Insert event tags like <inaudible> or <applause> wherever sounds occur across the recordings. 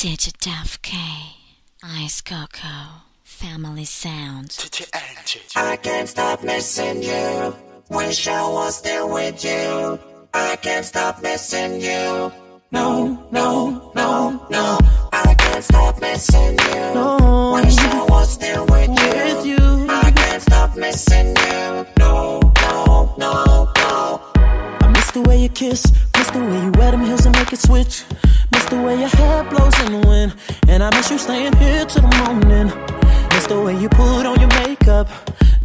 Digidaf K, Ice Coco, Family Sound. I can't stop missing you. Wish I was still with you. I can't stop missing you. No, no, no, no. I can't stop missing you. No. Wish I was still with you. With you. I can't stop missing you. No, no, no, no. Miss the way you kiss, miss the way you wear them heels and make it switch. Miss the way your hair blows in the wind, and I miss you staying here till the morning. Miss the way you put on your makeup,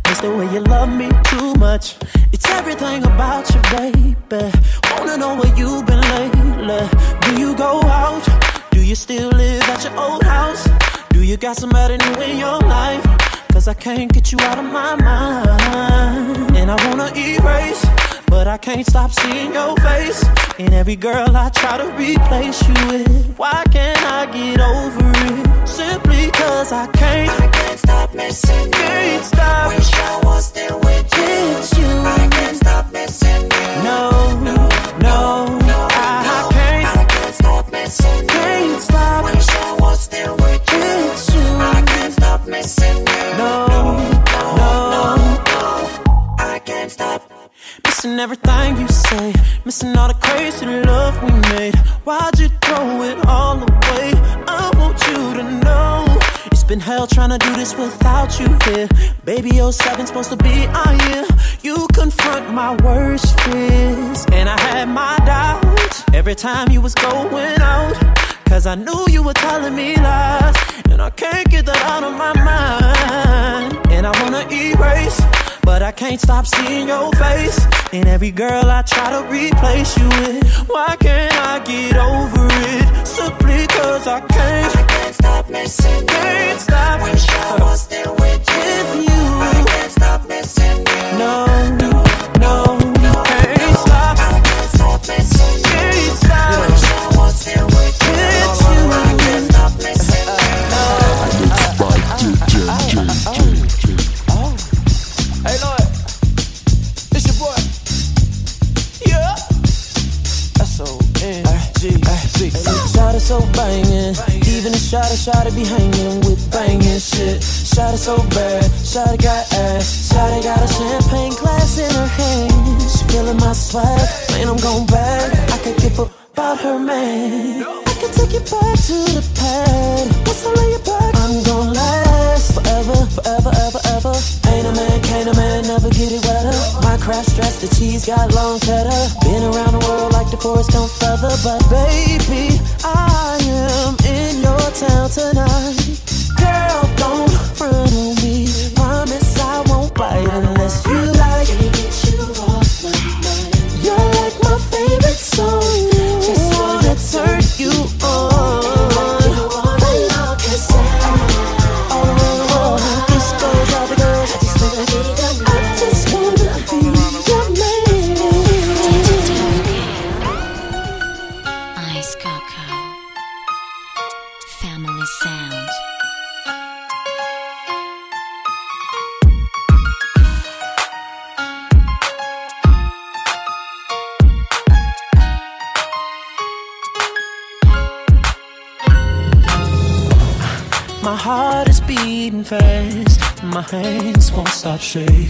miss the way you love me too much. It's everything about you, baby. Wanna know where you've been lately? Do you go out? Do you still live at your old house? Do you got somebody new in your life? Cause I can't get you out of my mind. And I wanna erase, but I can't stop seeing your face. And every girl I try to replace you with. Why can't I get over it? Simply cause I can't. I can't stop missing you. Can't stop. Wish I was still with you. It's you. I can't stop missing you. No, no, no, no, I, I can't. I can't stop missing you. Can't stop. Wish I was still with you. It's you. I can't stop missing you. No, no. Missing everything you say, missing all the crazy love we made. Why'd you throw it all away? I want you to know it's been hell trying to do this without you here. Baby, 07's supposed to be our year. You confront my worst fears, and I had my doubts every time you was going out. Cause I knew you were telling me lies, and I can't get that out of my mind. And I wanna erase. But I can't stop seeing your face. And every girl I try to replace you with. Why can't I get over it? Simply cause I can't. I can't stop missing you. Can't stop. Wish I was still with you. With you. I can't stop missing you. No, no, no. So bangin'. Even the shot shot it be hanging with bangin' shit. Shot it so bad. It got ass. It got a champagne glass in her hand. She feeling my swag. Man, I'm gon' back. I could give a about her man. I can take you back to the pad. Once I lay you back, I'm gon' last forever, forever, ever, ever. Ain't a man, can't a man, My craft stretch, the cheese got long cheddar. Been around the world like the forest don't feather, but baby, I am in your town tonight.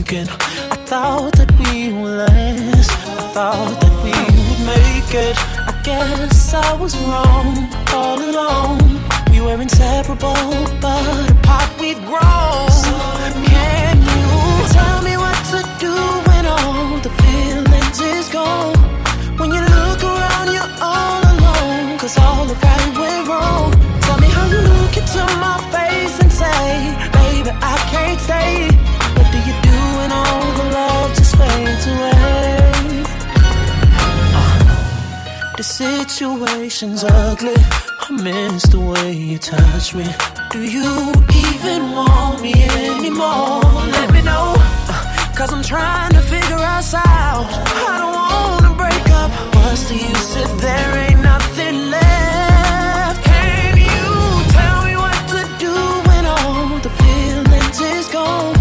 Shaking. I thought that we would last. I thought that we would make it. I guess I was wrong all along. We were inseparable, but apart we've grown. Situation's ugly. I miss the way you touch me. Do you even want me anymore? Let me know. Uh, Cause I'm trying to figure us out. I don't wanna break up. What's the use if there ain't nothing left? Can you tell me what to do when all the feelings is gone?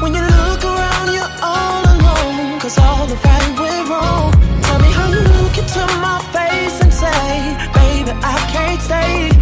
When you look around, you're all alone. Cause all the right went wrong. Tell me how you look into my face and say, Baby, I can't stay.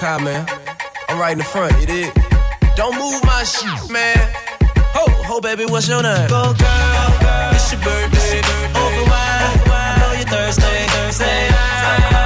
Don't move my car, man. I'm right in the front, you dig? Don't move my shit, man. Ho, ho, baby, what's your name? Go, girl, girl. it's your birthday. Open wide, I know you're Thursday, Thursday.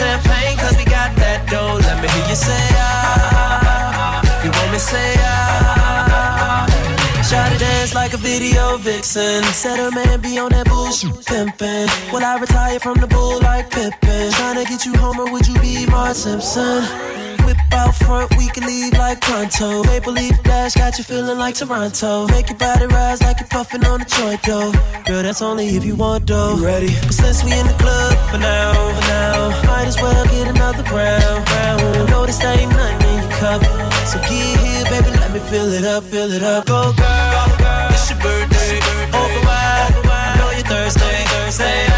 Champagne, cause we got that dough. Let me hear you say ah. You want me say ah. To dance like a video vixen. Said her man be on that bullshit pimpin'. Will I retire from the bull like Pippen? Tryna get you home or would you be Mark Simpson? Whip out front, we can leave like pronto. Maple leaf dash got you feeling like Toronto. Make your body rise like you're puffing on a joint though. Girl, that's only if you want though. You ready? But since we in the club for now, for now, might as well get another round, round. I know this ain't nothing in your cup. So get here, baby, let me fill it up, fill it up. Go, girl, it's your birthday. Open wide, I know you're Thursday, Thursday.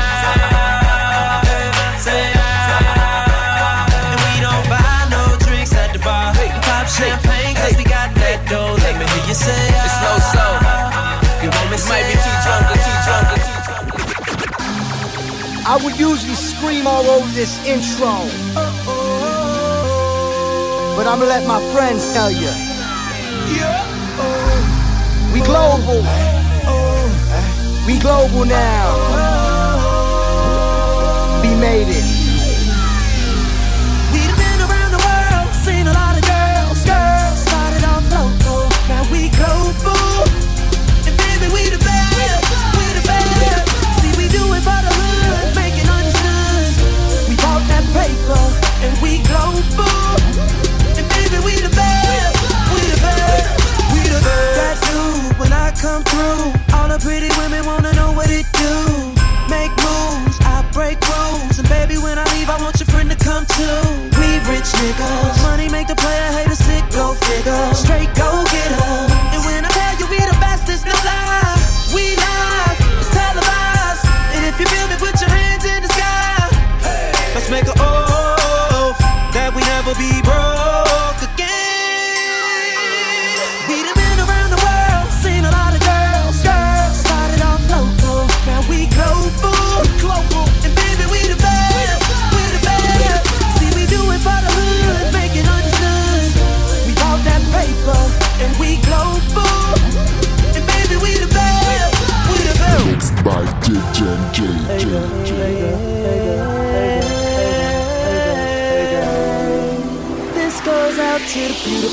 Let you say. It's no soul. You want me Might be too drunk or too drunk or too I would usually scream all over this intro. But I'ma let my friends tell you. We global. We global now. We made it. and we global. And baby, we the best, we the best, we the best. That's who when I come through. All the pretty women wanna know what it do. Make moves, I break rules, and baby, when I leave, I want your friend to come too. We rich niggas, money make the player hate a sick go figure. Straight go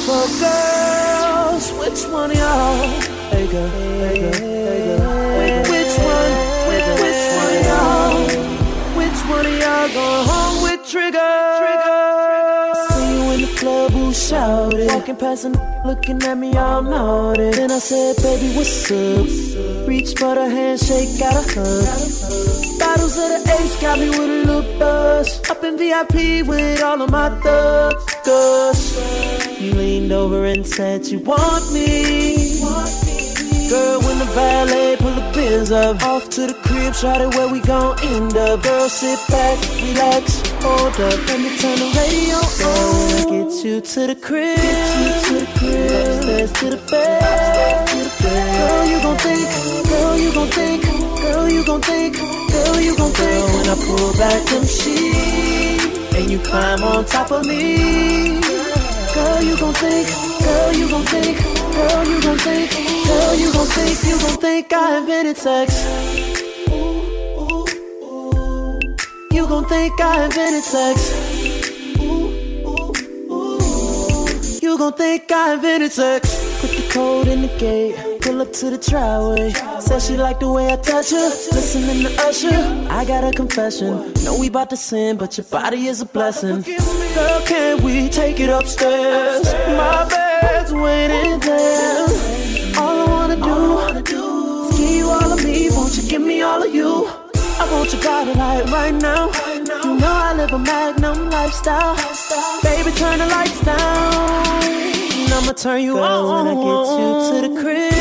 beautiful girls. Which one y'all? Hey girl, hey girl, hey girl. Which one? Which, which one y'all? Which one of y'all going home with Trigga? Trigga See you in the club who shouted. Walking past and looking at me all naughty. Then I said, baby, what's up? Reach for the handshake, got a hug. Bottles of the ace got me with a little buzz. Up in VIP with all of my thugs. You leaned over and said you want me. Girl, when the valet pull the biz up, off to the crib, shot it where we gon' end up. Girl, sit back, relax, hold up, let me turn the radio on. Girl, get you to the crib, get you to the crib, upstairs to the bed, to the bed. Girl, you gon' think, girl, you gon' think, girl, you gon' think, girl, you gon' think. Girl, when I pull back them sheets and you climb on top of me. Girl, you gon' think, girl, you gon' think, girl, you gon' think, girl, you gon' think, you gon' think I invented sex. You gon' think I invented sex. You gon' think I invented sex. Put the code in the gate, pull up to the driveway. Said she like the way I touch her, listening to Usher. I got a confession, know we bout to sin, but your body is a blessing. Girl, can we take it upstairs? My bed's waiting there. All I wanna do is give you all of me. Won't you give me all of you? I want your body like right now. You know I live a magnum lifestyle. Baby, turn the lights down. I'ma turn you on when I get you to the crib.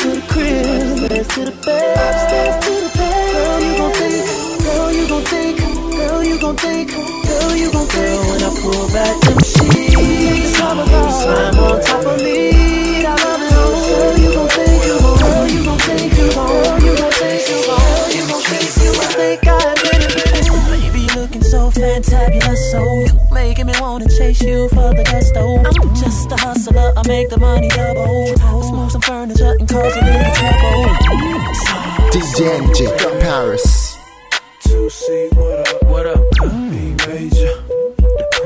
to the crib. Upstairs to the bed. Upstairs to the bed. Girl, you gon' think. Girl, you gon' think. Girl, you gon' think. Girl, you gon' think. Girl, when I pull back them sheets, slime on top of me. So fantabulous, so you making me wanna chase you for the gusto. Oh. I'm just a hustler, I make the money double. Let's move some furniture and cause a little trouble. DJ NJ from Paris. to see what up, what up, Bei Maejor.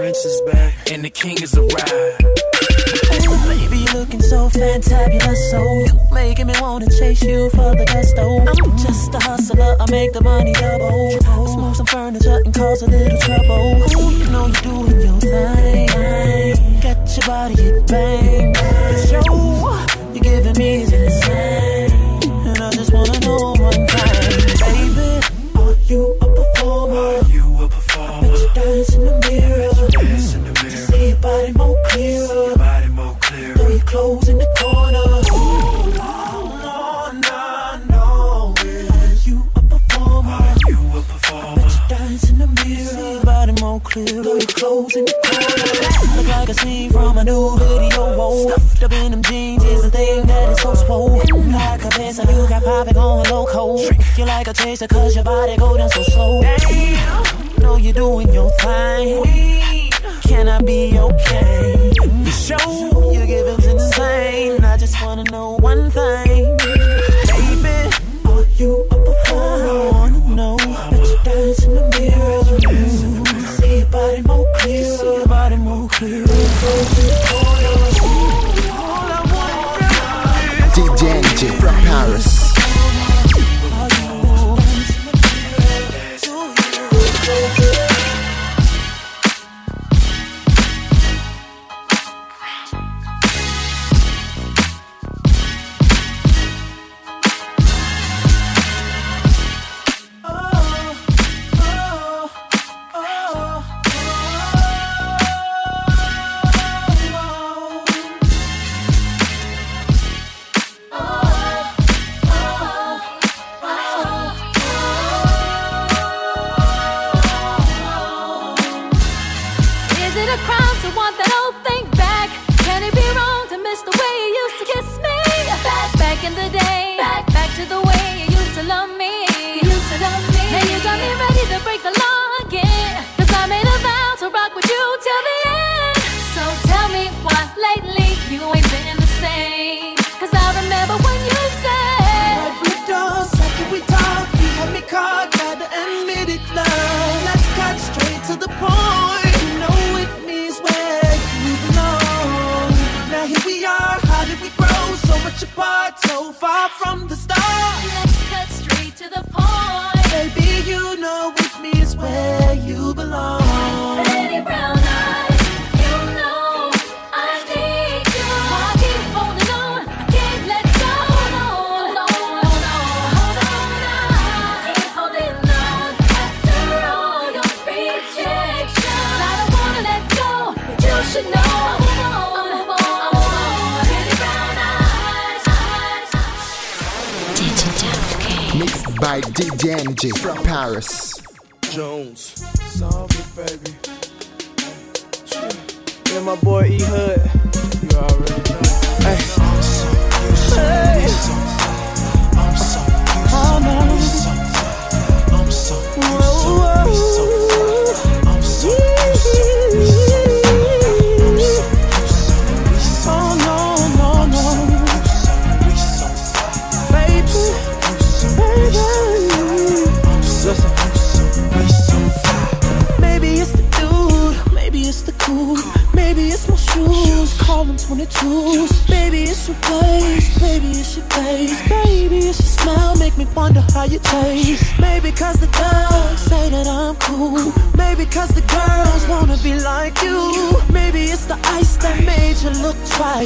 The prince is back and the king is arrived. Baby, you looking so fantabulous, so you making me wanna chase you for the gusto. I'm just a hustler, I make the money double. Let's move some furniture and cause a little trouble. Ooh, you know you're doing your thing. Got your body get bang. The show you're giving me is insane, and I just wanna know body more clear. Throw your clothes in the corner. Look like a scene from a new video. Whoa. Stuffed up in them jeans is the thing that is so swole. Like a pencil, you got poppin' going loco. You like a chaser cause your body go down so slow. Know you're doing your thing. Can I be okay? The show you're giving's insane. I just wanna know one thing,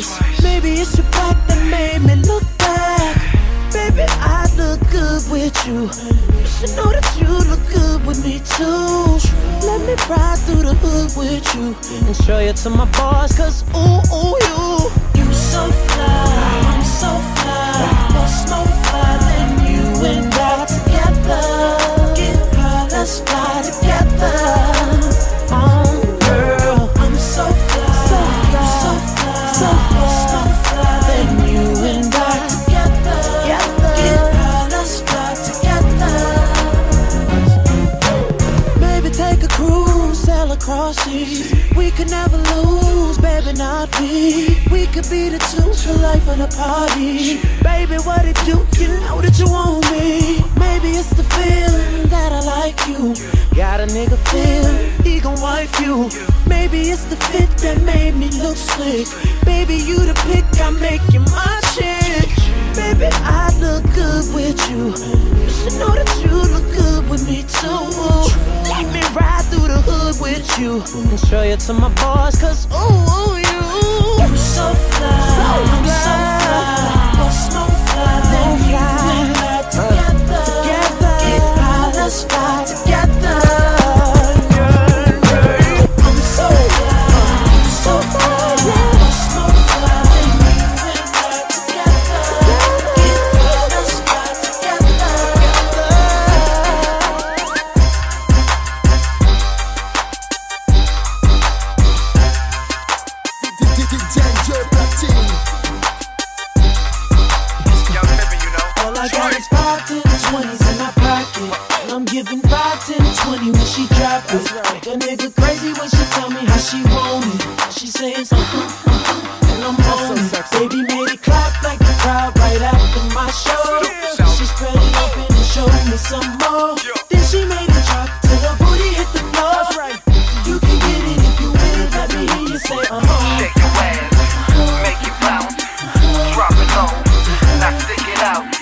twice. Maybe it's your back that made me look back. Baby, I look good with you. You should know that you look good with me too. Let me ride through the hood with you and show you to my boss, cause ooh. slick. Baby, you the pick, I make you my shit. Baby, I look good with you. You should know that you look good with me too. Let me ride through the hood with you. And show you to my boss, cause ooh, ooh you. You so fly. So fly. I'm so fly. What's my 10, 20 when she drop it. Make a nigga crazy when she tell me how she want it. She sayin' something, and I'm on it. Baby made it clap like a crowd right after my show. She spread it open and showed me some more. Then she made it drop till her booty hit the floor. You can get it if you win it. Let me hear you say, uh huh. Shake your ass, make it bounce, drop it low, now stick it out.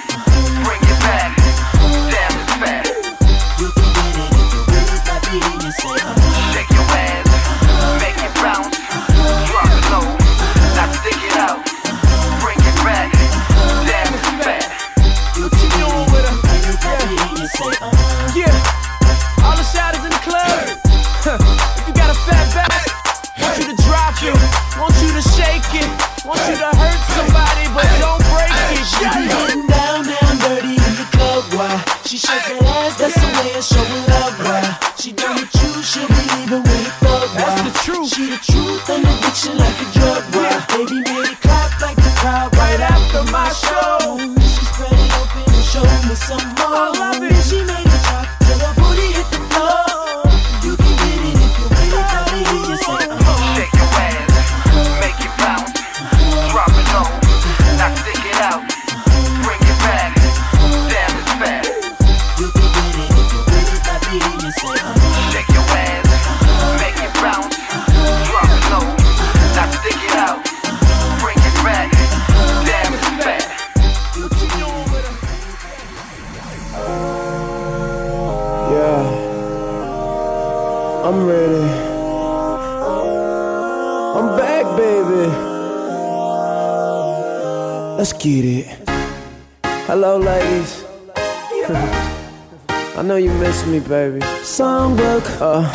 Me, baby. Songbook. Uh,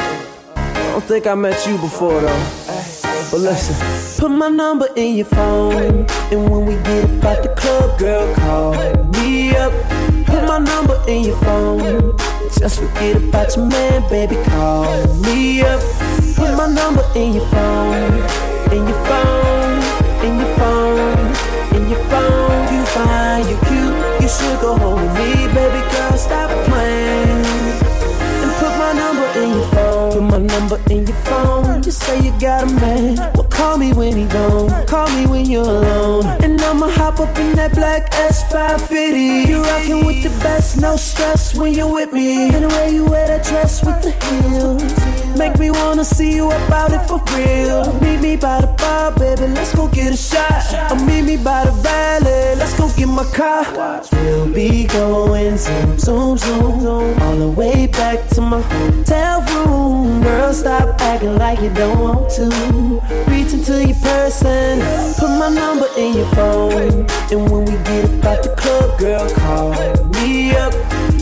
I don't think I met you before though. But listen, put my number in your phone, and when we get at the club, girl, call me up. Put my number in your phone. Just forget about your man, baby, call me up. Put my number in your phone, in your phone, in your phone, in your phone. You fine, you cute, you should go home with me, baby girl. Number in your phone. Just say you got a man. Well, call me when he gone. Call me when you're alone. Hop up in that black S550. You rockin' with the best, no stress when you're with me. And the way you wear that dress with the heels. Make me wanna see you about it for real. Meet me by the bar, baby, let's go get a shot. Or meet me by the valley, let's go get my car. We'll be going zoom, zoom, zoom, zoom, all the way back to my hotel room. Girl, stop acting like you don't want to. Reach into your purse and put my number in your phone. And when we get up at the club, girl, call me up.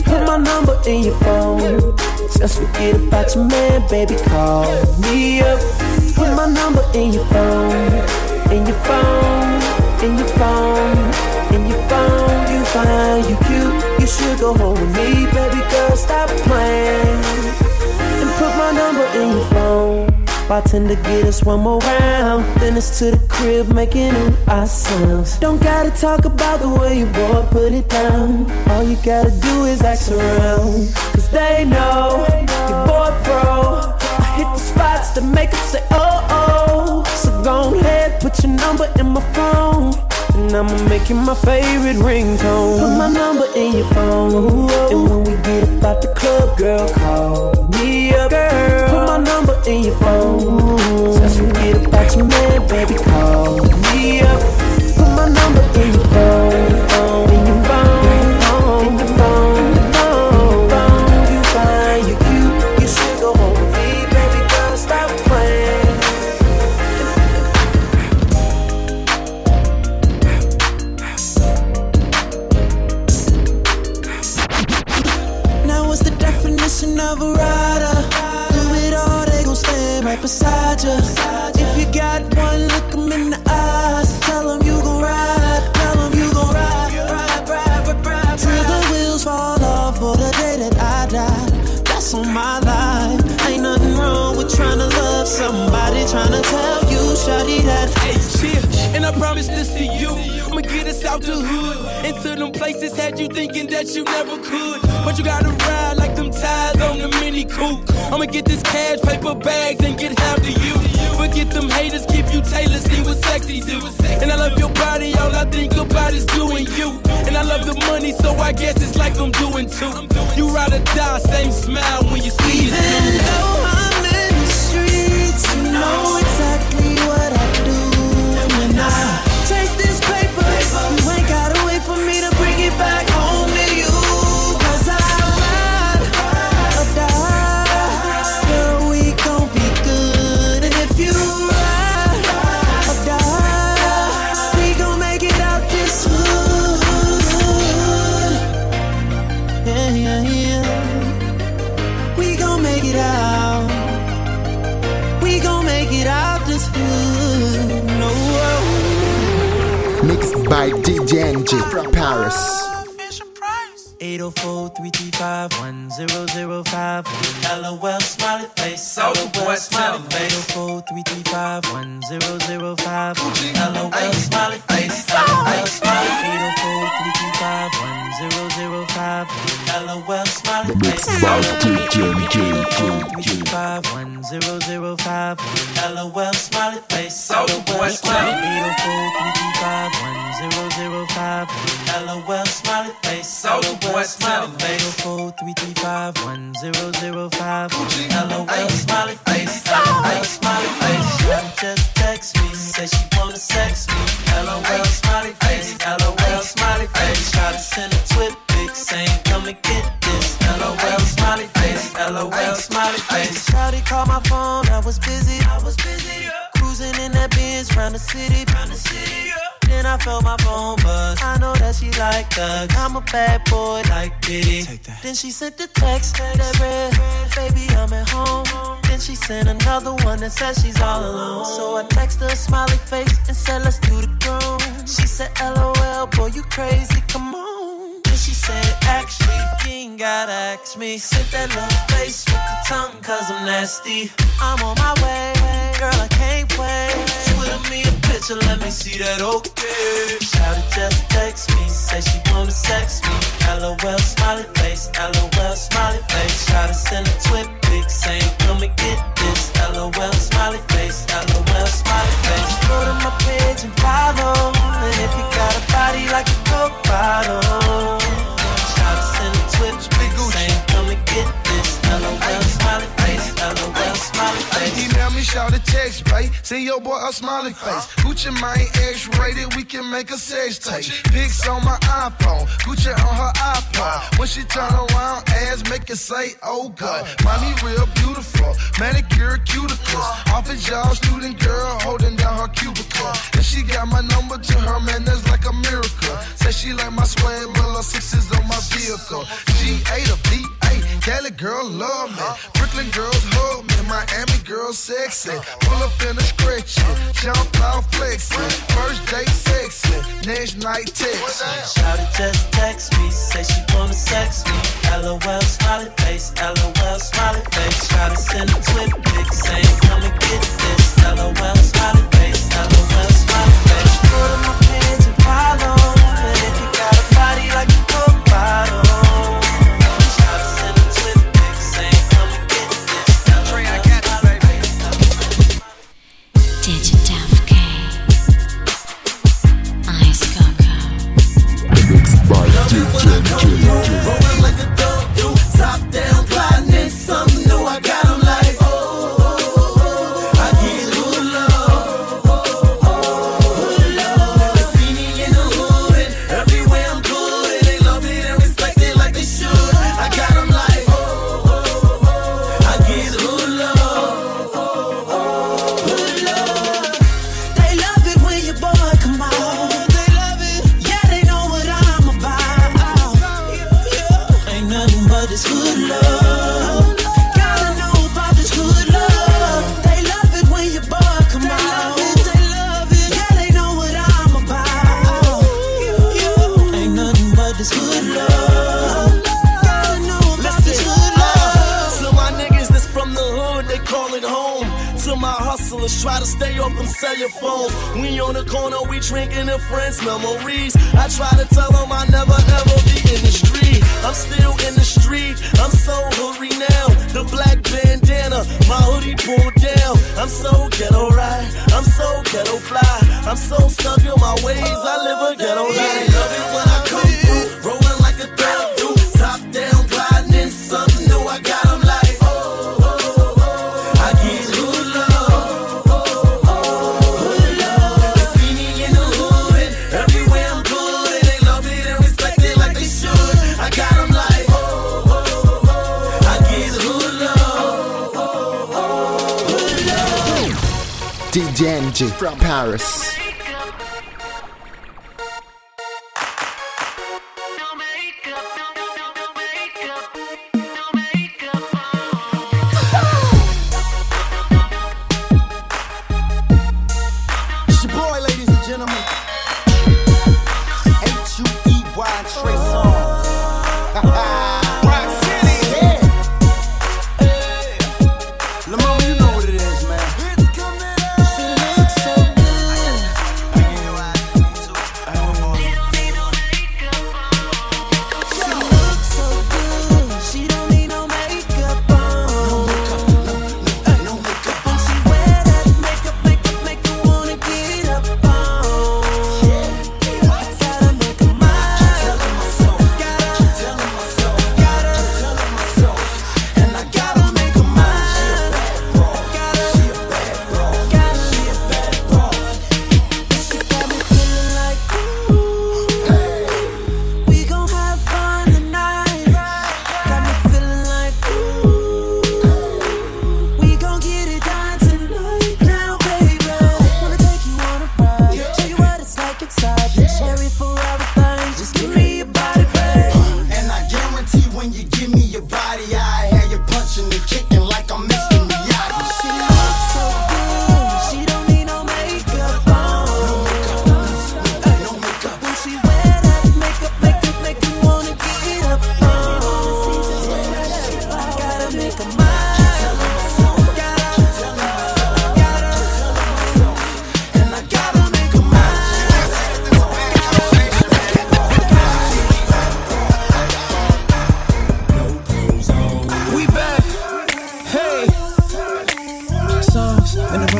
Put my number in your phone. Just forget about your man, baby. Call me up. Put my number in your phone. In your phone. In your phone. In your phone. You fine, you cute. You should go home with me, baby girl. Stop playing. And put my number in your phone. Bartender get us one more round. Then it's to the crib making new our sounds. Don't gotta talk about the way you boy put it down. All you gotta do is ask around. Cause they know your boy pro. I hit the spots to make them say oh oh. So go ahead, put your number in my phone. And I'ma make you my favorite ringtone. Put my number in your phone. And when we get up out the club, girl, call me up. Girl, put my number in your phone. Just forget about your man, baby, call me up. Put my number in beside you. If you got one, look 'em in the eyes. Tell 'em you gon' ride. Tell 'em you gon' ride. Ride, ride, ride, ride. Till the wheels fall off for the day that I die. That's on my life. Ain't nothing wrong with trying to love somebody. Trying to tell you, shawty, that. Hey, chill, and I promise this to you. I'ma get us out the hood. Into them places had you thinking that you never could. But you gotta ride like them ties on the I'ma get this cash, paper bags, and get half to you. Forget them haters, keep you tailored, see what sexy do. And I love your body, all I think about is doing you. And I love the money, so I guess it's like I'm doing too. You ride or die, same smile when you see it. Even though I'm in the streets, you know exactly what I do. And when I chase this paper, you ain't gotta wait for me to bring it back DJ NG from Paris. 804-335-1005 LOL smiley face LOL smiley face 804-335-1005 LOL smiley face LOL smiley 804-335-1005 LOL smiley face by DJ NG. 804-335-1005 LOL smiley face LOL smiley 804-335-1005 LOL smiley face. LOL smiley face. 804-335-1005 LOL smiley face. LOL smiley face. Shawty just text me say she wanna sex me. LOL smiley face. LOL smiley face. Shawty send a twit pic saying come and get this. LOL, smiley face. LOL, smiley face. Shawty called my phone, I was busy. I was busy. Cruising in that Benz round the city, round the city. Then I felt my phone buzz. I know that she like thugs. I'm a bad boy like Diddy. Then she sent the text that read, "Baby, I'm at home." Then she sent another one that said she's all alone. So I text her a smiley face and said, "Let's do the grown." She said, "LOL, boy, you crazy? Come on." She said, "Actually, you ain't gotta ask me." Sent that little face with the tongue, cause I'm nasty. I'm on my way, girl, I can't wait. Twitter me a picture, let me see that okay. Shawty just text me, say she wanna sex me. LOL, smiley face, LOL, smiley face. To send a twit shout a text, babe. Send your boy a smiley face. Gucci Mane X-rated, we can make a sex tape. Pics on my iPhone, Gucci on her iPod. When she turn around, ass make it say, oh God. Mommy real beautiful, manicure cuticles. Office job, student girl holding down her cubicle. And she got my number to her, man, that's like a miracle. Say she like my swag, but her sixes on my vehicle. G8 or V8, Cali girl love me. Brooklyn girls hug me, Miami girls sexy. Pull up in a stretch it, jump out flexing. First date sexy, next night text. Shawty just text me, say she wanna sex me. LOL, smiley face, LOL, smiley face. Try to send a twit pic, saying come and get this. LOL, smiley face, LOL, smiley face. Cellular phones. We on the corner, we drinking the friends' memories. I try to tell them I never ever be in the street. I'm still in the street, I'm so hurry now. The black bandana, my hoodie pulled down. I'm so ghetto right, I'm so ghetto fly. I'm so stuck in my ways, I live a ghetto life. From Paris.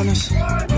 corners.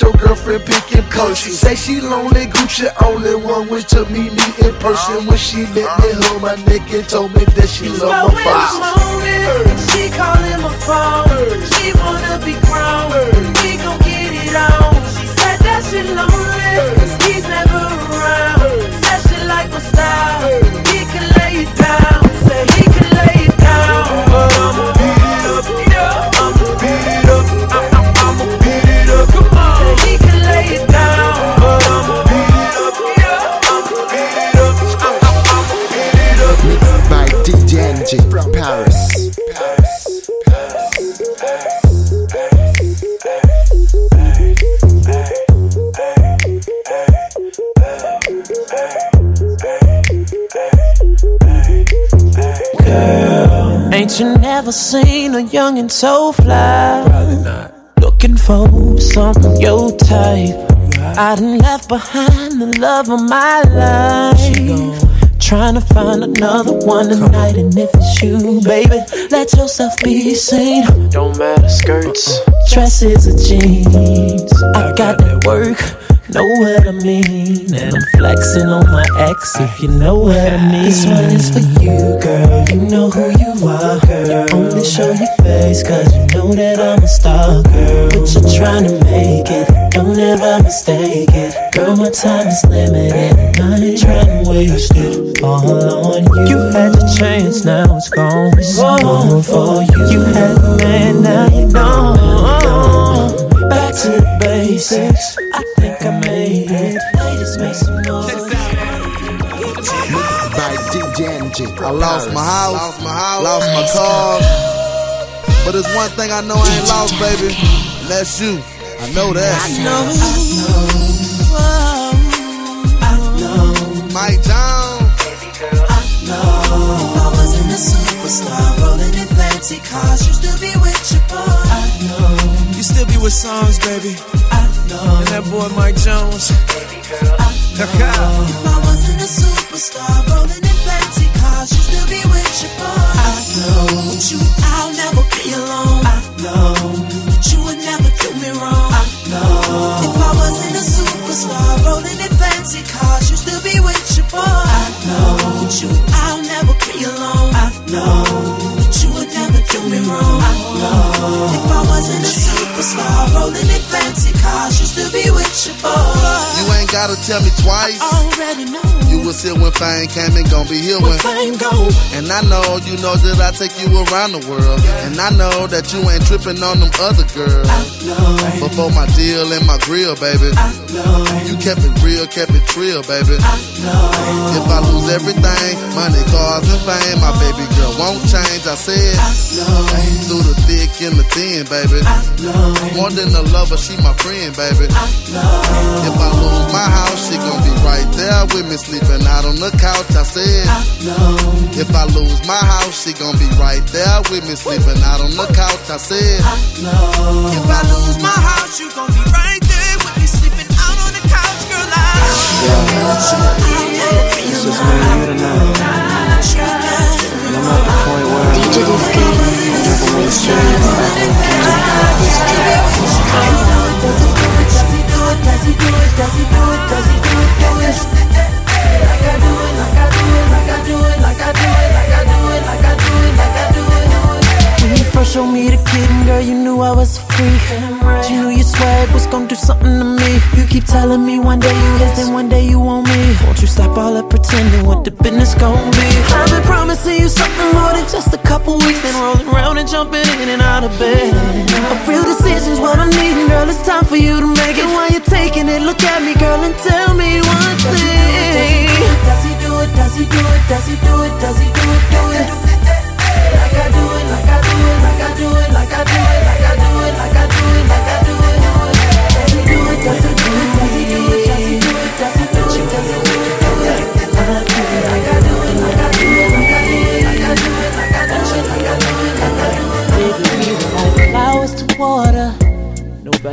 your girlfriend pickin' and She Say she lonely, Gucci only one wish to meet me in person. When she met me, home. my neck and told me that she loved my. She callin' my phone, she wanna be grown. We gon' get it on. She said that she lonely, cause he's never around. She like my style, he can lay it down. say he can lay it down. so fly. Not. Looking for something your type. I done left behind the love of my life. Trying to find another one tonight, and if it's you, baby, let yourself be seen. Don't matter skirts, dresses or jeans. I got that work Know what I mean, and I'm flexing on my ex if you know what I mean. This one is for you, girl. You know who you are, girl. You Only show your face, cause you know that I'm a star, girl. But you're trying to make it, don't ever mistake it. Girl, my time is limited, and I ain't trying to waste it all on you. You had your chance, now it's gone. It's gone for you. You had the man, now you gone. Back to the basics. I think I made it. Ladies, make some noise. By DJ NJ I lost my Paris. house, lost my house, lost my car. But there's one thing I know I ain't lost, baby. And that's you. I know that. Mike Jones. If I wasn't a superstar, rolling in fancy cars, you still be with your boy. I know, You still be with songs, baby. I know. And that boy Mike Jones. I know If I wasn't a superstar, rolling in fancy still be with your boy. I know. With you, I'll never be alone. I know. You would never do me wrong. I know. If I wasn't a superstar, rolling in fancy cars, you'd still be with your boy. I know. With you, I'll never be alone. I know. Do me wrong. I know. If I wasn't a superstar, rolling in fancy cars, you still be with your boy. You ain't gotta tell me twice. I Already know. You was here when fame came and gon' be here when. Fame go. And I know, you know that I take you around the world. And I know that you ain't tripping on them other girls. Before my deal and my grill, baby. I know. You kept it real, kept it trill, baby. I know. If I lose everything, money, cars, and fame, my baby girl won't change. I said, through the thick and the thin, baby. More than a lover, she my friend, baby. If I lose my house, she gon' be right there with me, sleeping out on the couch. I said, if I lose my house, she gon' be right there with me, sleeping out on the couch. I said, If I lose my house, you gon' be right there with me sleeping out on the couch, girl. I It's just me and you tonight. And I'm at the point where I'm DJ Showed me the kitten, girl, you knew I was a freak. You knew your swag was gonna do something to me. You keep telling me one day you his, then one day you want me. Won't you stop all that pretending? What the business gon' be? I've been promising you something more than just a couple weeks, then rolling jumping in and out of bed. A real decision's what I'm needing, girl. It's time for you to make it. While you're taking it, look at me, girl, and tell me one thing. Does he do it? Does he do it? Does he do it? Does he do it? Do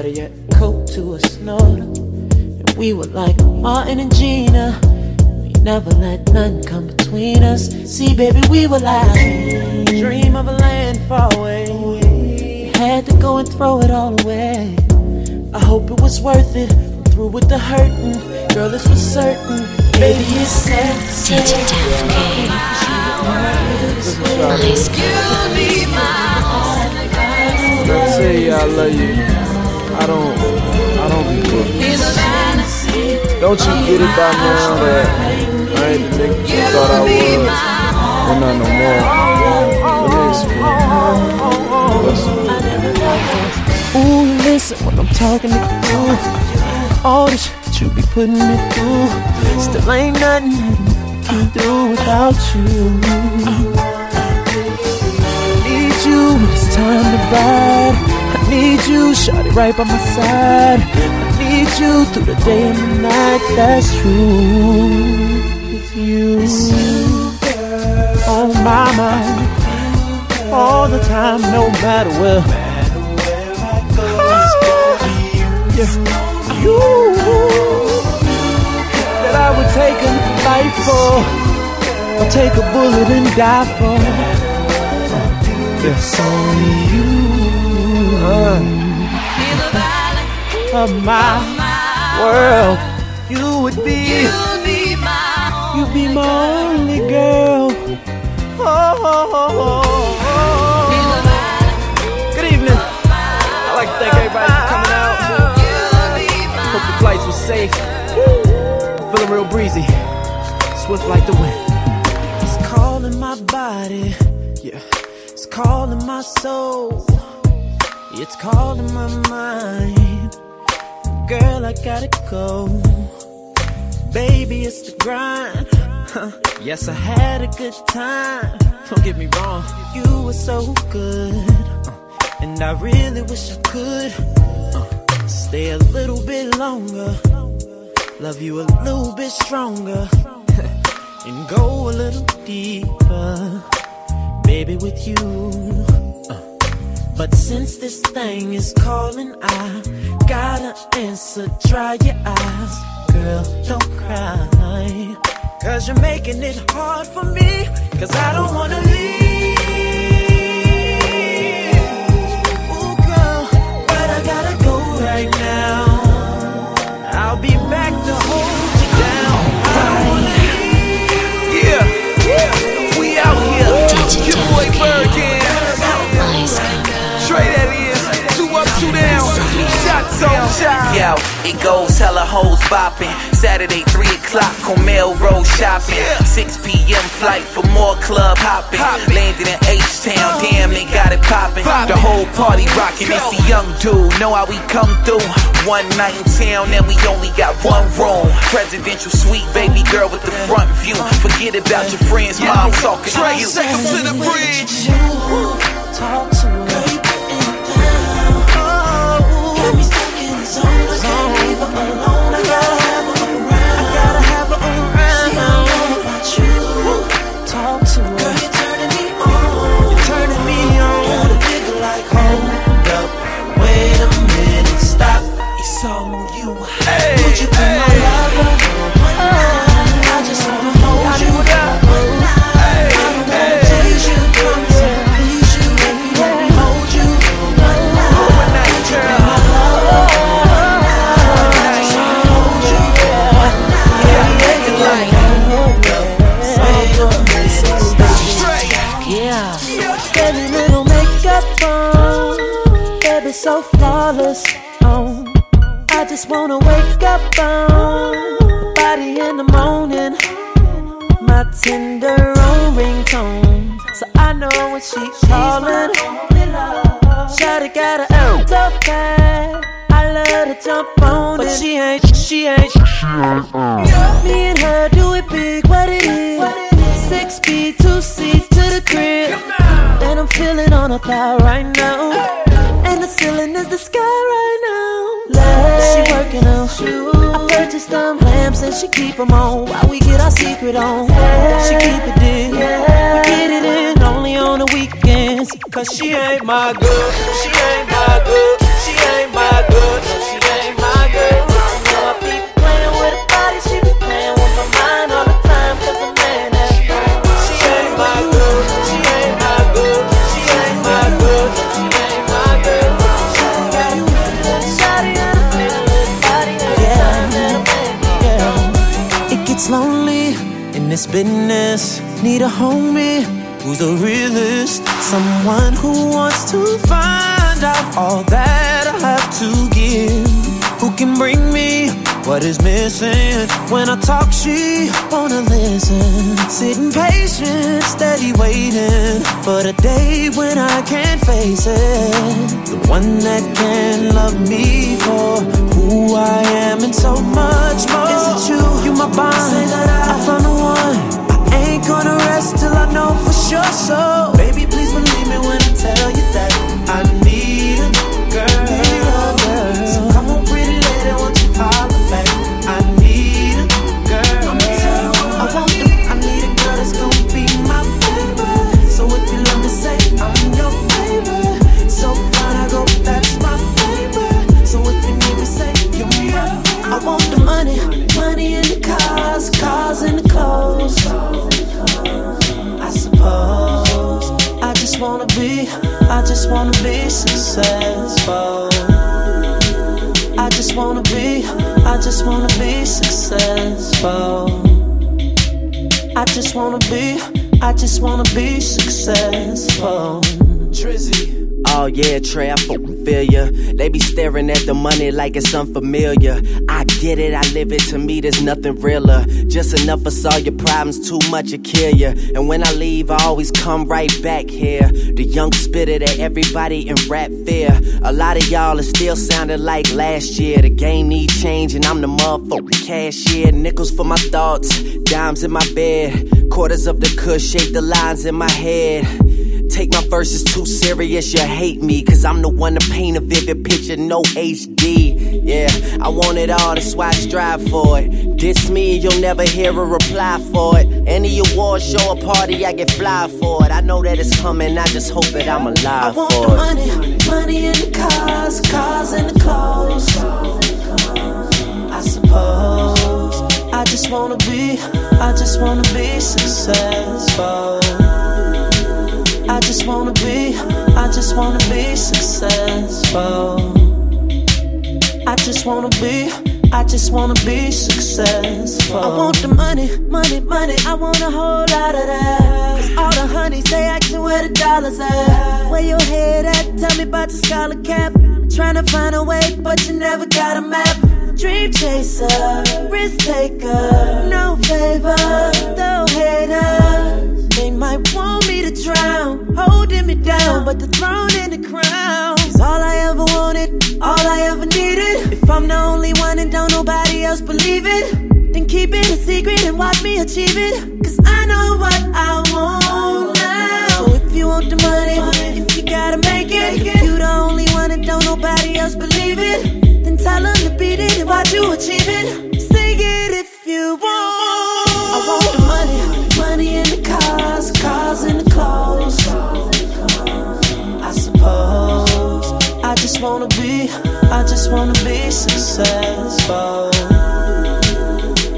No better yet, coke to a snorter. And we were like Martin and Gina. We never let none come between us. See, baby, we were like dream of a land far away. We had to go and throw it all away. I hope it was worth it. I'm through with the hurting, girl. This was certain. Baby, it's sad to say. Let's say I love you. I don't, I don't be good. Don't you get it by now that I ain't the nigga you thought I was? Well, not no more. Let. Ooh, listen when I'm talking to you. All this shit you be putting me through. Still ain't nothing I can do without you. Need you when it's time to ride. I need you, shawty, right by my side. I need you through the day and the night. That's true. It's you, on my mind, all the time, no matter where. Yeah. You that I would take a life for. I'll take a bullet and die for. It's only you. Of my world, you would be. You'd be my only girl. Oh, oh, oh, oh. Good evening. I'd like to thank everybody for coming out. Hope the flights were safe. Feeling real breezy, swift like the wind. It's calling my body, yeah. It's calling my soul. It's calling my mind. Girl, I gotta go. Baby, it's the grind. Huh. Yes, I had a good time. Don't get me wrong, you were so good. Uh, and I really wish I could uh, stay a little bit longer. Love you a little bit stronger. <laughs> and go a little deeper. Baby, with you. But since this thing is calling, I gotta answer. Dry your eyes, girl, don't cry. Cause you're making it hard for me. Cause I don't wanna leave. Ooh, girl, but I gotta go right now. I'll be back to hold you down. I don't wanna leave. Yeah, yeah, we out here. Your boy Bergen. Shots on. Yo, it goes hella hoes bopping. Saturday, 3 o'clock on Melrose shopping. 6 p.m. flight for more club hopping. Landed in H-Town, oh, damn, they got it popping. The whole party rocking. It's the young dude. Know how we come through. One night in town, and we only got one room. Presidential suite, baby girl with the front view. Forget about your friends, mom talking to you. Take 'em to the bridge. Talk to She ain't my girl. She ain't my girl. She ain't my girl. She ain't my girl. You I be playing with her body. She playing with my mind all the time. Cause a man that's She ain't my girl. She ain't my girl. She ain't my girl. She ain't my girl. Yeah. It gets lonely in this business. Need a homie When I talk, she wanna listen. Sitting patient, steady waiting for the day when I can't face it. The one that can love me for who I am and so much more. Is it you? You my bond. Say that I, I found the one. I ain't gonna rest till I know for sure. So, baby, be successful. I just wanna be, I just wanna be successful. I just wanna be, I just wanna be successful. Trizzy. Oh yeah, Trey, I fucking feel ya. They be staring at the money like it's unfamiliar. I get it, I live it. To me, there's nothing realer. Just enough for solve your problems, too much to kill ya. And when I leave, I always come right back here. The young spitter that everybody in rap fear. A lot of y'all are still sounding like last year. The game need change, and I'm the motherfucking cashier. Nickels for my thoughts, dimes in my bed. Quarters of the kush shape the lines in my head. Take my verses too serious, you hate me. Cause I'm the one to paint a vivid picture, no HD. Yeah, I want it all, that's why I strive for it. Diss me, you'll never hear a reply for it. Any award show or party, I get fly for it. I know that it's coming, I just hope that I'm alive I want for the it. money, money in the cars, cars in the clothes. I suppose I just wanna be, I just wanna be successful. I just wanna be, I just wanna be successful. I just wanna be, I just wanna be successful. I want the money, money, money. I want a whole lot of that. Cause all the honeys, they asking where the dollars at. Where your head at? Tell me about the scholar cap. Trying to find a way, but you never got a map. Dream chaser, risk taker, no favor, no haters. They might want me to drown, holding me down, but the throne and the crown is all I ever wanted, all I ever needed. If I'm the only one and don't nobody else believe it, then keep it a secret and watch me achieve it. Cause I know what I want now. So if you want the money, if you gotta make it, if you the only one and don't nobody else believe it, then tell them to beat it and watch you achieve it. Sing it if you want. In the clothes. I suppose I just wanna be, I just wanna be successful.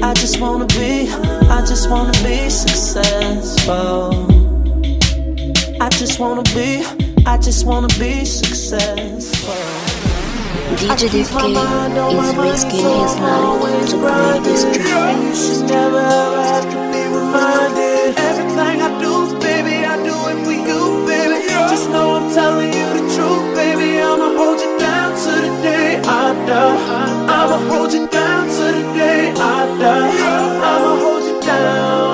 I just wanna be, I just wanna be successful. I just wanna be, I just wanna be successful. DJ Dave is risking his life to play this track. Everything I do, baby, I do it for you, baby. Just know I'm telling you the truth, baby. I'ma hold you down to the day I die. I'ma hold you down to the day I die. I'ma hold you down.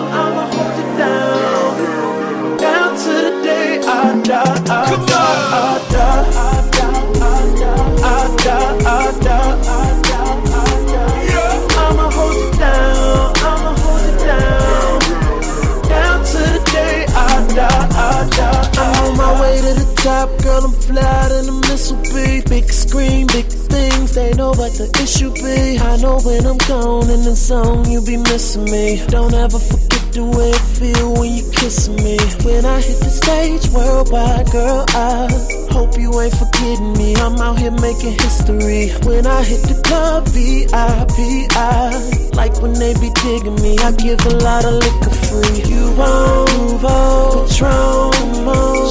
Way to the top, girl. I'm fly in the missile be. Big screen, big things. They know what the issue be. I know when I'm gone in the zone, you be missing me. Don't ever forget the way it feel when you kissing me. When I hit the stage worldwide, girl, I hope you ain't forgetting me. I'm out here making history. When I hit the club, VIP, I like when they be digging me. I give a lot of liquor free. You won't vote, Patron,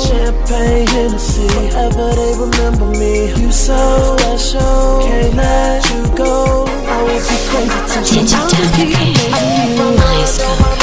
Champagne, Hennessy. Forever they remember me. You so special, can't let you go. I would be crazy to sometimes keep amazing you.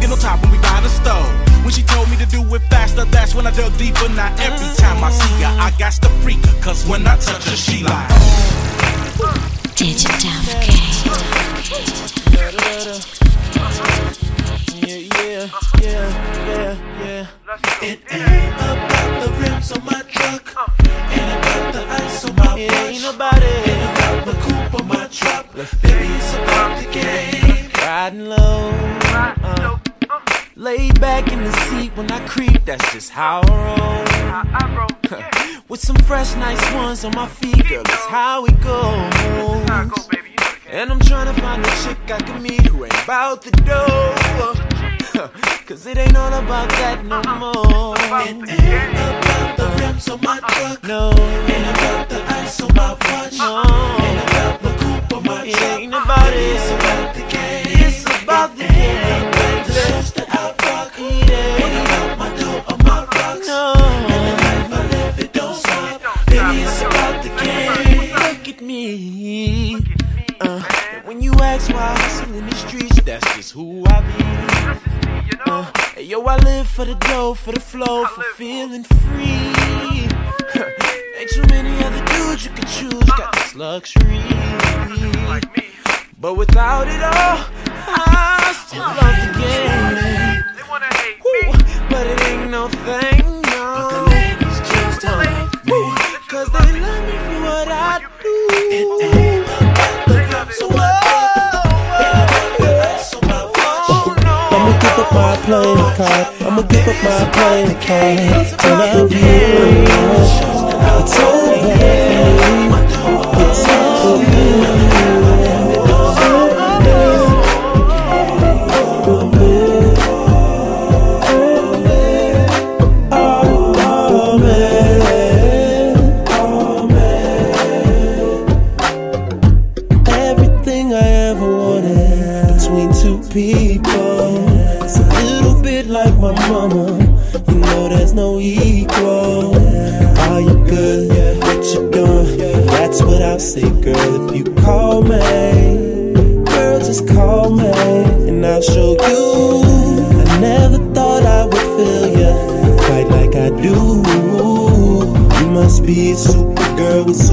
Get on top when we by the stove. When she told me to do it faster, that's when I dug deeper. Now every time I see her, I got to freak her. Cause when I touch her, she like. Digital Yeah, yeah, yeah, yeah, yeah. Back in the seat when I creep, that's just how I roll. <laughs> With some fresh, nice ones on my feet, girl, that's how it goes. And I'm trying to find a chick I can meet who ain't about the dough. <laughs> Cause it ain't all about that no more. It ain't about the rims on my truck. No, Ain't about the ice on my watch. no. Ain't about the coupe on my It drop. ain't about It's about the game. It's about the game. Me. When you ask why I hustle in the streets, that's just who I be. Uh, yo, I live for the dough, for the flow, for feeling free. Ain't too many other dudes you could choose, got this luxury. But without it all, I still love the game. Woo, But it ain't no thing, no. The ladies choose to like. Cause they love me for what I do. It ain't about the rims on my truck. Ain't about the ice on my watch. I'ma give up my playing card. I'ma give up my playing card to love you. It's over for me. It's over. I'll say, girl. If you call me, girl, just call me, and I'll show you. I never thought I would feel you quite like I do. You must be a super girl with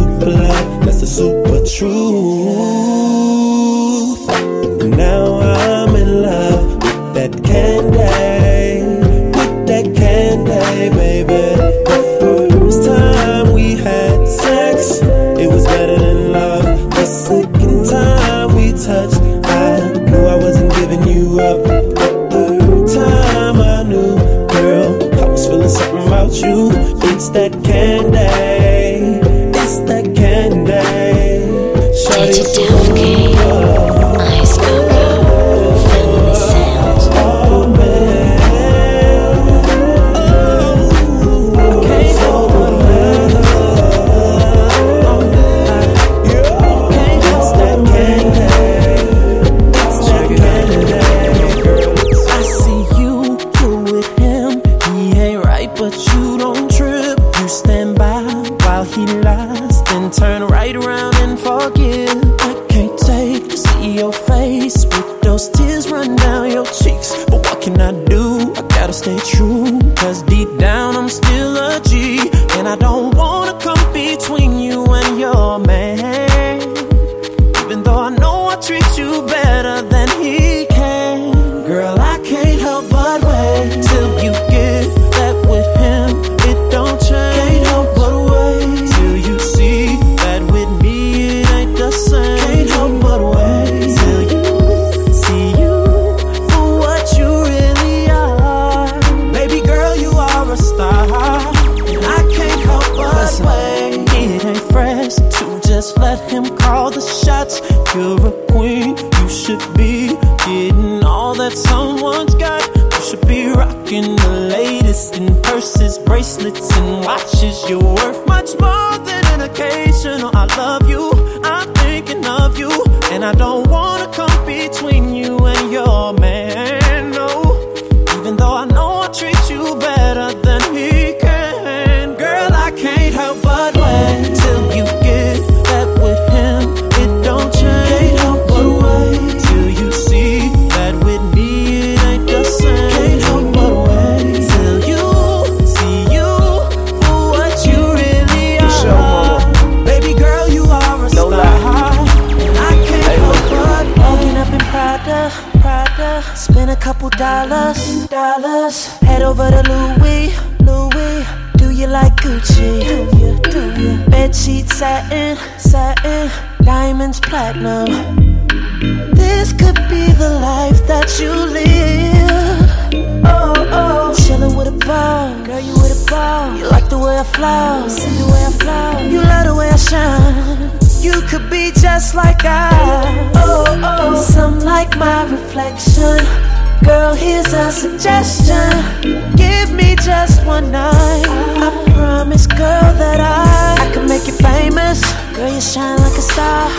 you shine like a star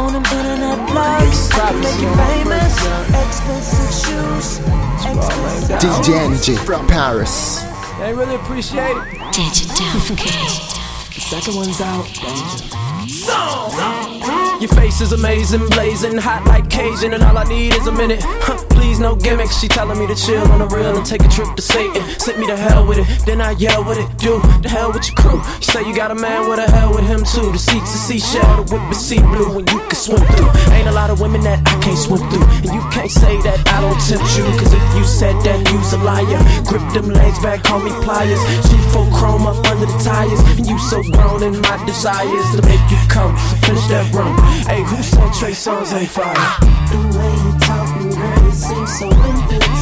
on them internet blogs. I can make you famous. Expensive shoes. Expensive DJ NJ from Paris. They really appreciate it. The second one's out. Your face is amazing, blazing, hot like Cajun, and all I need is a minute. Huh, please, no gimmicks. She telling me to chill on the real and take a trip to Satan. Sent me to hell with it, then I yell with it. Do the hell with your crew. You say you got a man, with a hell with him too. The seats are seashell, the whip is sea blue, and you can swim through. Ain't a lot of women that I can't swim through, and you can't say that I don't tempt you. Cause if you said that, you's a liar. Grip them legs back, call me pliers. Two full chrome up under the tires, and you so grown in my desires to make you come. Finish that rum. Hey, who said Trey Songz ain't fire? The way you talking, girl, seems so invincible.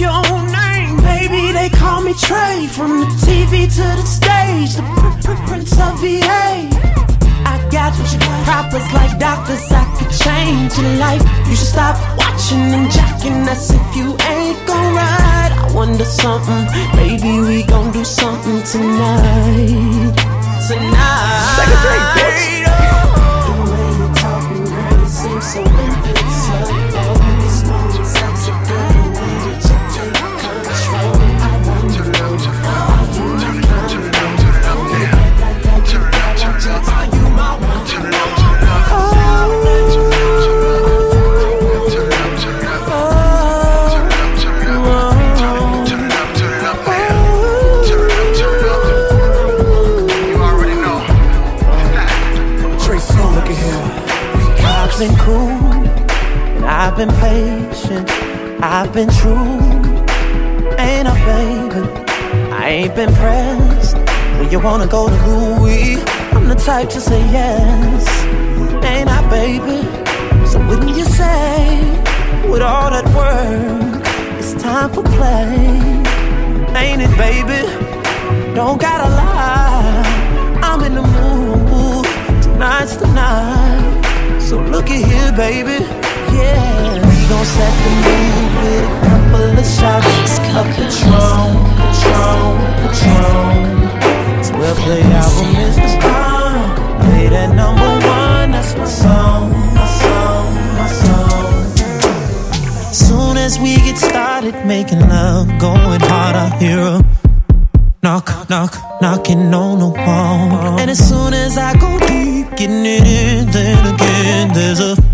Your name, baby? They call me Trey. From the TV to the stage, the pr- pr- Prince of VA. I got you proppers like doctors. I could change your life. You should stop watching and jacking us if you ain't gon' ride. I wonder something. Maybe we gon' do something tonight. Tonight. Take a drink, bitch. Oh. I've been true, ain't I, baby? I ain't been pressed. When you wanna go to Louis, I'm the type to say yes, ain't I, baby? So wouldn't you say, with all that work, it's time for play, ain't it, baby? Don't gotta lie, I'm in the mood. Tonight's the night, so look at here, baby, yeah gon' set the mood with a couple of shots of Patron, Patron, Patron. We'll play album is the bomb. Play that number one, that's my song, my song, my song. Soon as we get started making love, going hard, I hear a knock, knock, knocking on the wall. And as soon as I go deep, getting it in, then again, there's a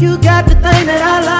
You got the thing that I like.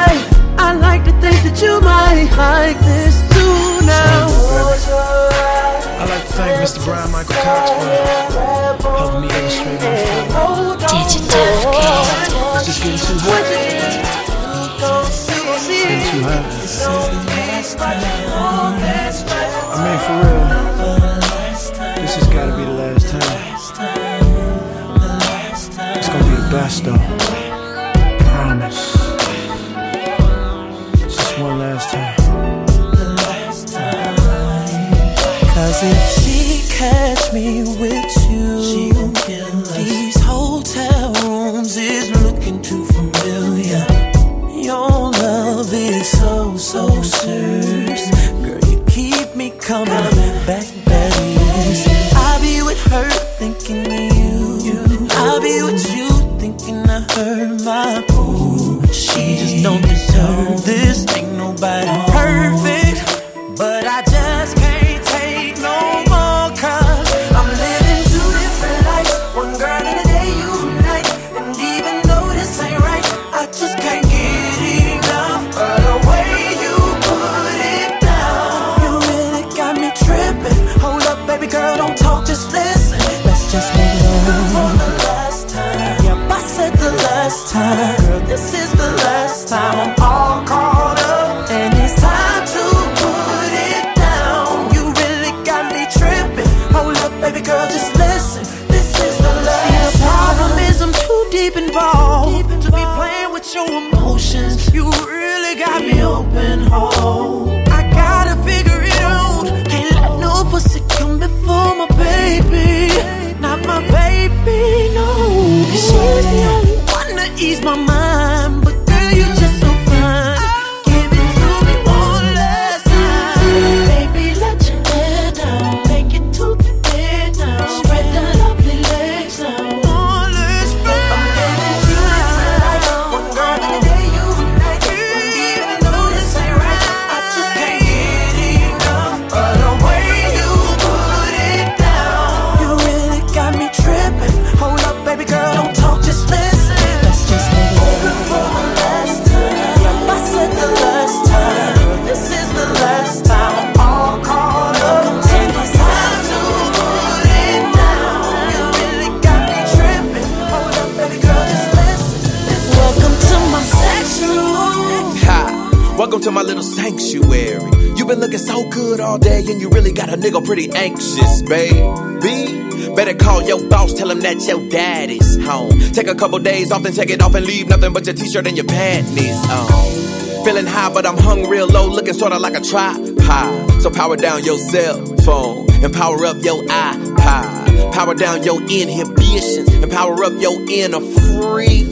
And you really got a nigga pretty anxious, baby. Better call your boss, tell him that your daddy's home. Take a couple days off, then take it off and leave nothing but your t-shirt and your panties on. Feeling high, but I'm hung real low, looking sorta like a tripod. So power down your cell phone and power up your iPod. Power down your inhibitions and power up your inner freak.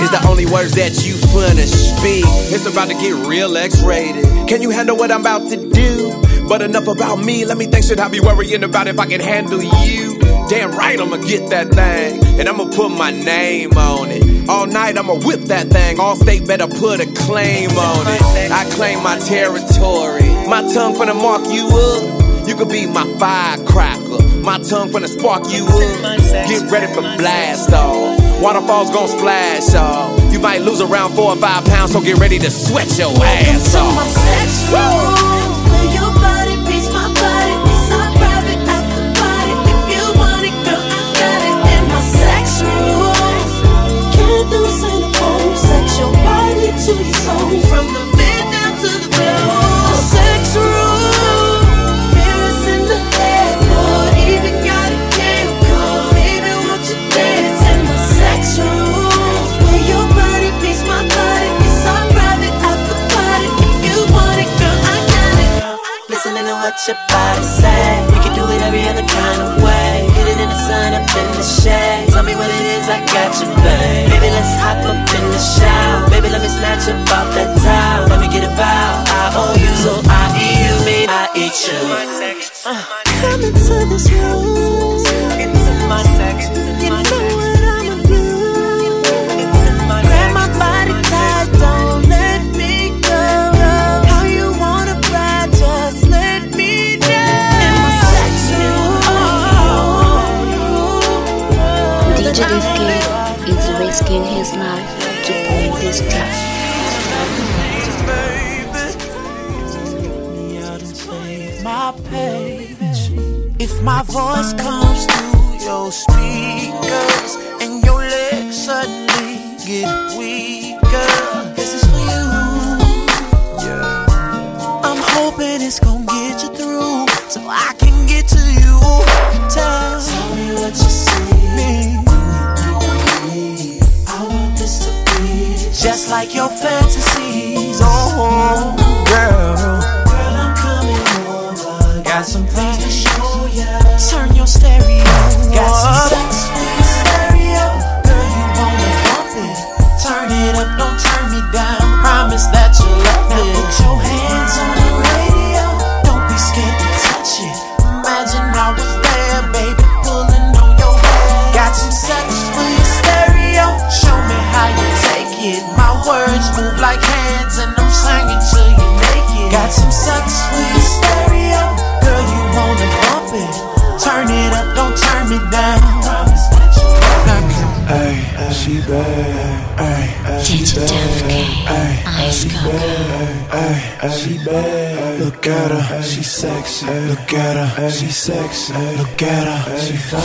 Is the only words that you finna speak. It's about to get real X-rated. Can you handle what I'm about to do? But enough about me. Let me think. Should I be worrying about if I can handle you? Damn right, I'ma get that thing, and I'ma put my name on it. All night, I'ma whip that thing. Allstate better put a claim on it. I claim my territory. My tongue finna mark you up. You could be my firecracker. My tongue finna spark you up. Get ready for blast off. Waterfalls gon' splash off. You might lose around four or five pounds, so get ready to sweat your ass off. sex room. Where your body beats my body. It's our private after party. If you want it, girl, I got it in my sex room. Can't do cynical. Sex your body to your soul. From the bed down to the floor. What your body say. We can do it every other kind of way. Hit it in the sun, up in the shade. Tell me what it is, I got you, babe. Baby, let's hop up in the shower. Baby, let me snatch up off that towel. Let me get a vow. I owe you, so I eat you, me, I eat you. Uh, come into this room. It's in my sex. DJ is risking his life to play this baby. If my voice comes through your speakers and your legs suddenly get weaker, this is for you. I'm hoping it's gonna get you through so I can get to you. Tell, me what you just like your fantasies. Oh, girl. Girl, I'm coming over. Got some things to show ya. Turn your stereo. Some sex for stereo. Girl, you wanna bump it. Turn it up, don't turn me down. Promise that you'll love she bad. Ay, she bad. Ay, she bad. Ay, she bad. Look at her, she sexy. Look at her, she sexy. Look at her, she fine.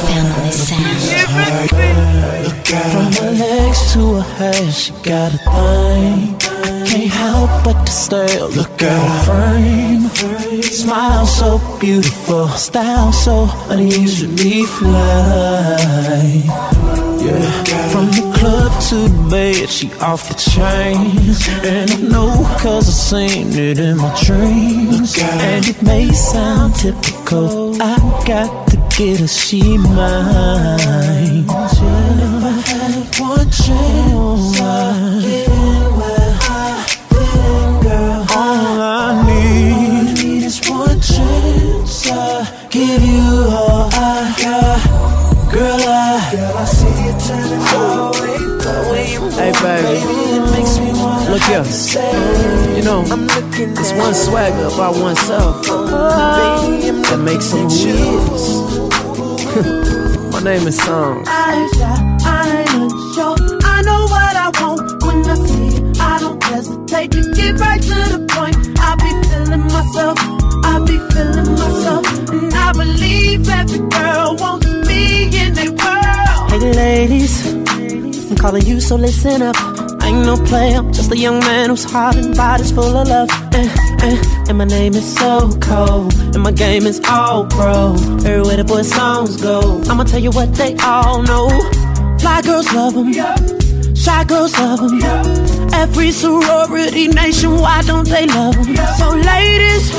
Look at her. From her legs to her head, she got a thing. Can't help but to stare. Look at her frame. Smile so beautiful, style so unusually fly. Yeah. From the club to the bed, she off the chain. And I know cause I seen it in my dreams. And it may sound typical, I got to get her, she mine. Had one chance, want Look here. You know, it's one swagger about oneself that makes him who he is. My name is Song. I, I ain't unsure. I know what I want when I see it. I don't hesitate to get right to the point. I be feeling myself. I be feeling myself. And I believe every girl wants me in their world. Hey ladies, I'm calling you, so listen up. I ain't no player, I'm just a young man whose heart and body's full of love. And, and, and my name is so cold, and my game is all pro. Everywhere the boys' songs go, I'ma tell you what they all know. Fly girls love them, shy girls love them. Every sorority nation, why don't they love them? So ladies,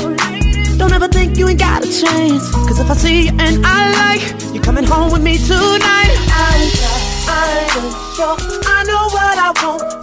don't ever think you ain't got a chance. Cause if I see you and I like, you're coming home with me tonight. I, I ain't. I know what I want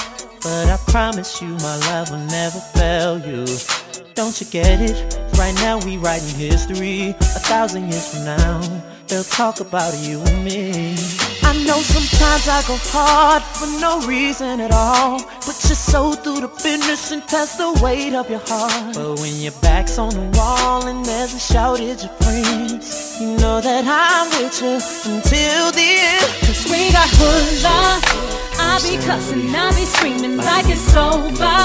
But I promise you my love will never fail you. Don't you get it? Right now we writing history. A thousand years from now, they'll talk about you and me. I know sometimes I go hard for no reason at all. Put your soul through the business and test the weight of your heart. But when your back's on the wall and there's a shortage of friends, you know that I'm with you until the end. Cause we got hood love. I be cussing, I be screaming like it's over.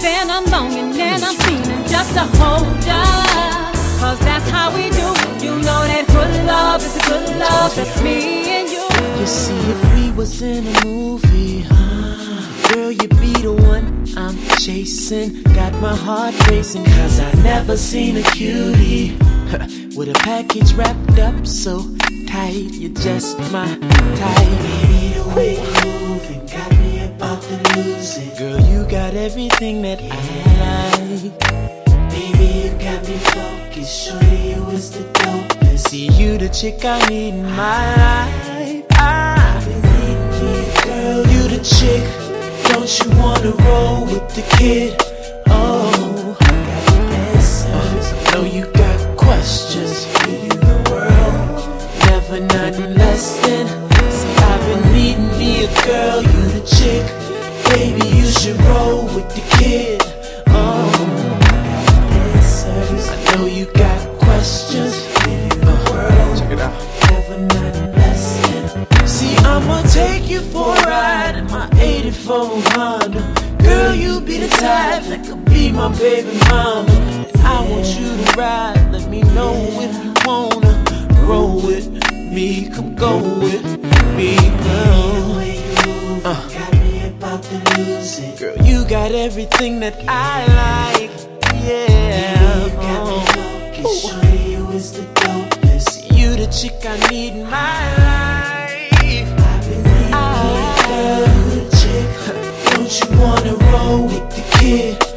Then I'm longing and I'm feeling just to hold up. Cause that's how we do. You know that good love is a good love. That's me and you. You see, if we was in a movie, huh, you'd be the one I'm chasing. Got my heart racing, cause I never seen a cutie <laughs> with a package wrapped up so tight. You're just my type. Baby, the way you moving got me about to lose it. Girl, you got everything that I like. Baby, you got me focused. Shorty, you was the dopest. See you, the chick I need in my life. You, girl. You the chick. You wanna roll with the kid? Oh, got answers. I know you got questions. You the world. Never nothing less than. See, I've been needing me a girl. You the chick. Baby, you should roll with the kid. Oh, answers. I know you got questions. Uh, check it out. Never nothing less than. See, I'ma take you for a ride in my 84 Honda. Baby mama. I want you to ride. Let me know if you wanna roll with me. Come go with me, girl. Uh. Girl, you got everything that I like. Yeah. Oh. You the chick I need in my life. I've been needing girl, chick. don't you wanna roll with the kid?